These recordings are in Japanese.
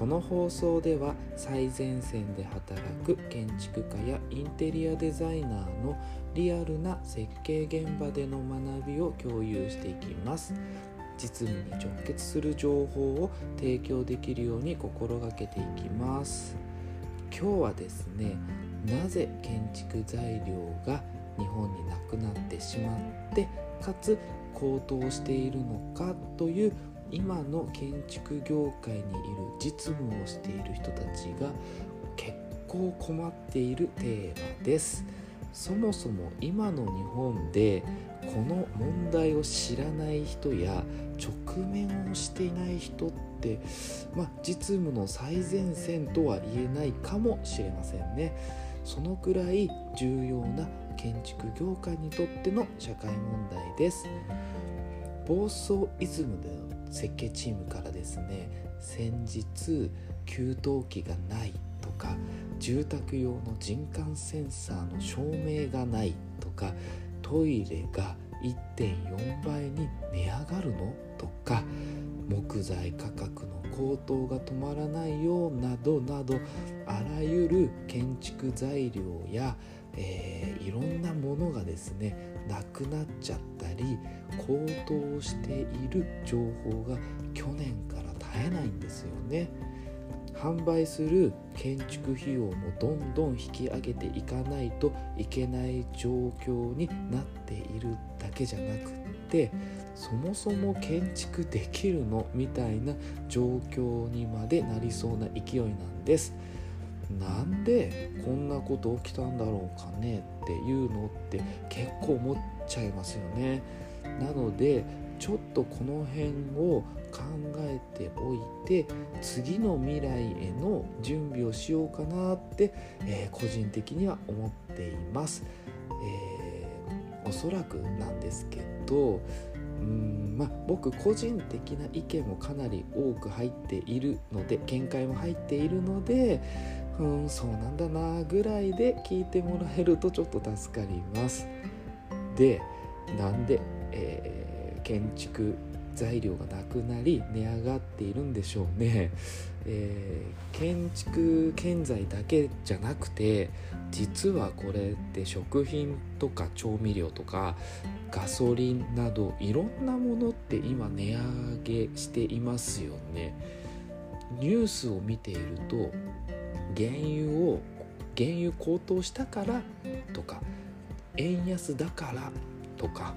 この放送では最前線で働く建築家やインテリアデザイナーのリアルな設計現場での学びを共有していきます。実務に直結する情報を提供できるように心がけていきます。今日はですねなぜ建築材料が日本になくなってしまってかつ高騰しているのかという今の建築業界にいる実務をしている人たちが結構困っているテーマです。そもそも今の日本でこの問題を知らない人や直面をしていない人って、まあ、実務の最前線とは言えないかもしれませんね。そのくらい重要な建築業界にとっての社会問題です。暴走イズムでの設計チームからですね先日給湯器がないとか住宅用の人感センサーの照明がないとかトイレが1.4倍に値上がるのとか木材価格の高騰が止まらないようなどなどあらゆる建築材料や、えー、いろんなものがですねなくなっちゃったり高騰している情報が去年から絶えないんですよね。販売する建築費用もどんどん引き上げていかないといけない状況になっているだけじゃなくってそもそも建築できるのみたいな状況にまでなりそうな勢いなんです。なんでこんなこと起きたんだろうかねっていうのって結構思っちゃいますよね。なのでちょっとこの辺を考えておいて次の未来への準備をしようかなって、えー、個人的には思っています。えー、おそらくなんですけどうんまあ、僕個人的な意見もかなり多く入っているので見解も入っているのでうんそうなんだなぐらいで聞いてもらえるとちょっと助かります。でなんで、えー、建築材料がなくなり値上がっているんでしょうね、えー、建築建材だけじゃなくて実はこれって食品とか調味料とかガソリンなどいろんなものって今値上げしていますよねニュースを見ていると原油を原油高騰したからとか円安だからとか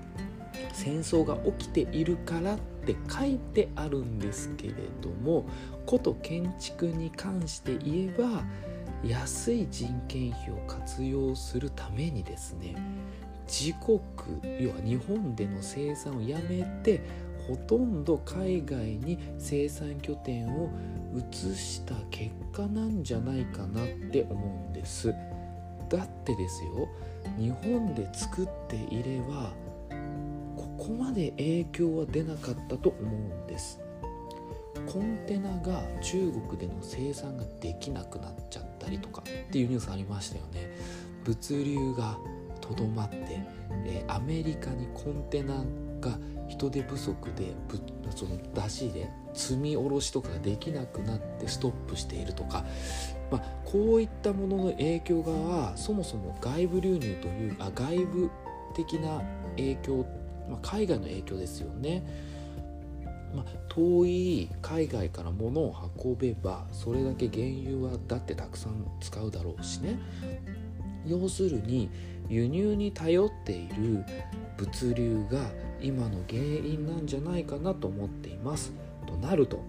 戦争が起きているからって書いてあるんですけれどもこと建築に関して言えば安い人件費を活用するためにですね自国要は日本での生産をやめてほとんど海外に生産拠点を移した結果なんじゃないかなって思うんです。だってですよ日本で作っていればここまで影響は出なかったと思うんです。コンテナが中国での生産ができなくなっちゃったりとかっていうニュースありましたよね。物流がとどまって、えー、アメリカにコンテナが人手不足でぶその出し入れ積み下ろしとかができなくなってストップしているとか、まあ、こういったものの影響がそもそも外部流入というあ外部的な影響まあ、海外の影響ですよね。まあ、遠い海外から物を運べばそれだけ原油はだってたくさん使うだろうしね要するに輸入に頼っている物流が今の原因なんじゃないかなと思っています。となると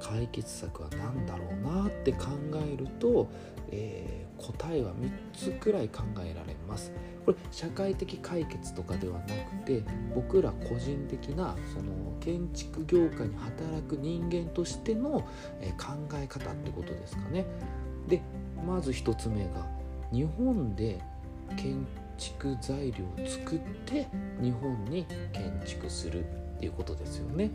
解決策は何だろうなって考えると、えー、答えは3つくらい考えられます。これ社会的解決とかではなくて僕ら個人的なその建築業界に働く人間としての、え、考え方ってことですかね。でまず1つ目が日本で建築材料を作って日本に建築するっていうことですよね。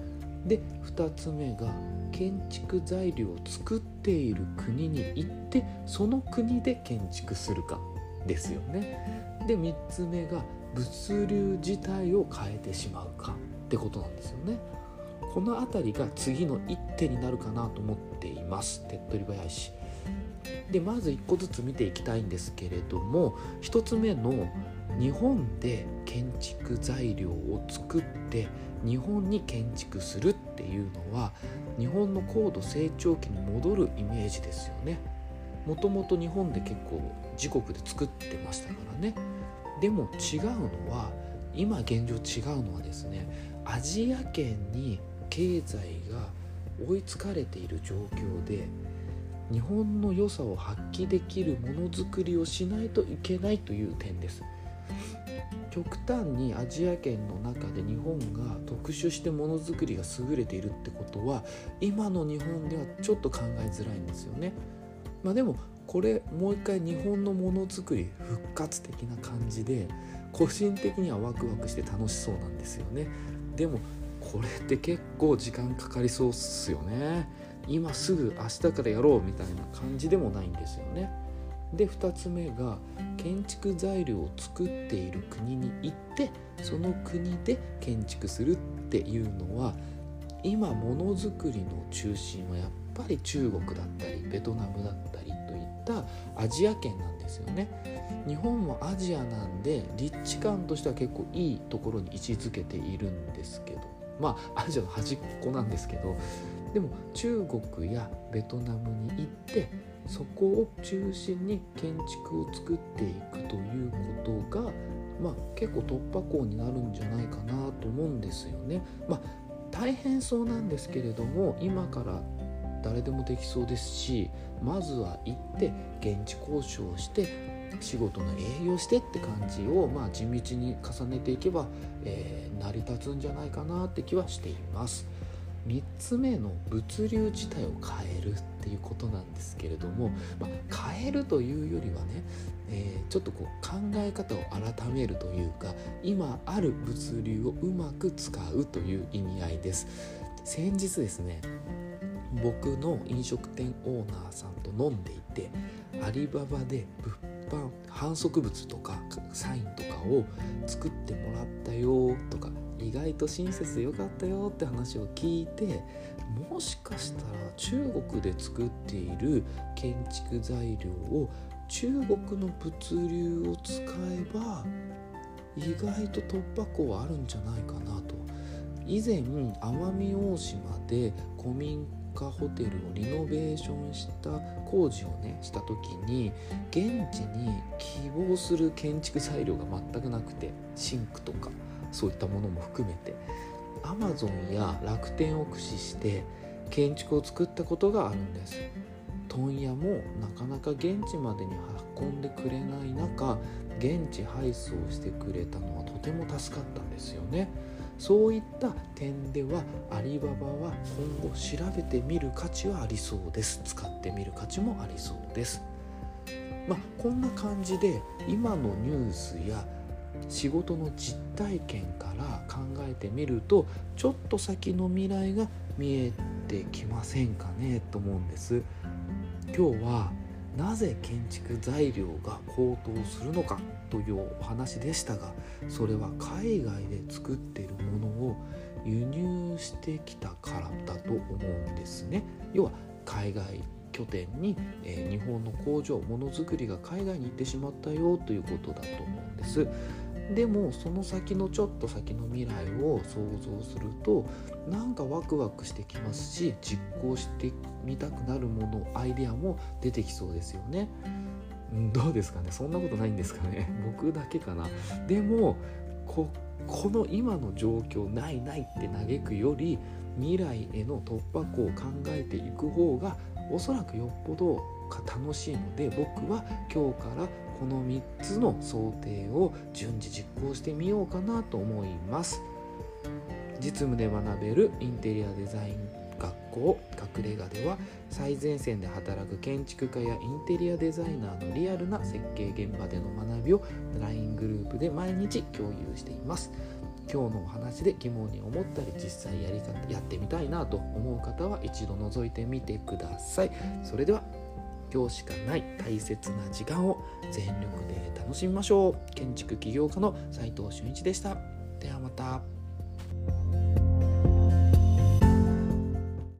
で2つ目が建築材料を作っている国に行ってその国で建築するかですよね。で3つ目が物流自体を変えてしまうかってことなんですよね。この辺りが次の一手になるかなと思っています手っ取り早いし。でまず1個ずつ見ていきたいんですけれども1つ目の日本で建築材料を作って日本に建築するっていうのは日本の高度成長期に戻るイメージですよね。もともと日本で結構自国で作ってましたからね。でも違うのは今現状違うのはですねアジア圏に経済が追いつかれている状況で日本の良さを発揮できるものづくりをしないといけないという点です極端にアジア圏の中で日本が特殊してものづくりが優れているってことは今の日本ではちょっと考えづらいんですよね。まあ、でもこれもう一回日本のものづくり復活的な感じで個人的にはワクワクして楽しそうなんですよね。でもこれって結構時間かかりそうっすよね。今すぐ明日からやろうみたいな感じでもないんですよね。で2つ目が建築材料を作っている国に行ってその国で建築するっていうのは今ものづくりの中心はやっぱり中国だったりベトナムだったりといったアジア圏なんですよね。日本もアジアなんで立地感としては結構いいところに位置づけているんですけどまあアジアの端っこなんですけどでも中国やベトナムに行ってそこを中心に建築を作っていくということが、まあ、結構突破口になるんじゃないかなと思うんですよね。まあ、大変そうなんですけれども今から誰でもできそうですしまずは行って現地交渉をして仕事の営業してって感じを、まあ、地道に重ねていけば、えー、成り立つんじゃないかなって気はしています。3つ目の物流自体を変えるっていうことなんですけれども、まあ、変えるというよりはね、えー、ちょっとこう考え方を改めるというか今ある物流をうまく使うという意味合いです。先日ですね僕の飲食店オーナーさんと飲んでいてアリババで物販販促物とかサインとかを作ってもらったよとか意外と親切でよかったよって話を聞いてもしかしたら中国で作っている建築材料を中国の物流を使えば意外と突破口はあるんじゃないかなと。以前奄美大島で古民家ホテルをリノベーションした工事をねした時に現地に希望する建築材料が全くなくてシンクとか。そういったものも含めてアマゾンや楽天を駆使して建築を作ったことがあるんです。問屋もなかなか現地までに運んでくれない中現地配送してくれたのはとても助かったんですよね。そういった点ではアリババは今後調べてみる価値はありそうです。使ってみる価値もありそうです。まあこんな感じで今のニュースや仕事の実体験から考えてみるとちょっと先の未来が見えてきませんかねと思うんです。今日はなぜ建築材料が高騰するのかというお話でしたがそれは海外で作っているものを輸入してきたからだと思うんですね。要は海外拠点に、えー、日本の工場ものづくりが海外に行ってしまったよということだと思うんです。でもその先のちょっと先の未来を想像するとなんかワクワクしてきますし実行してみたくなるものアイデアも出てきそうですよね。どうですかね？そんなことないんですかね？僕だけかな。でもここの今の状況ないないって嘆くより未来への突破口を考えていく方がおそらくよっぽど楽しいので僕は今日からこの3つの想定を順次実行してみようかなと思います。実務で学べるインテリアデザイン学校隠れ家では最前線で働く建築家やインテリアデザイナーのリアルな設計現場での学びを LINE グループで毎日共有しています。今日のお話で疑問に思ったり実際やり方やってみたいなと思う方は一度覗いてみてください。それでは今日しかない大切な時間を全力で楽しみましょう。建築起業家の斉藤俊一でした。ではまた。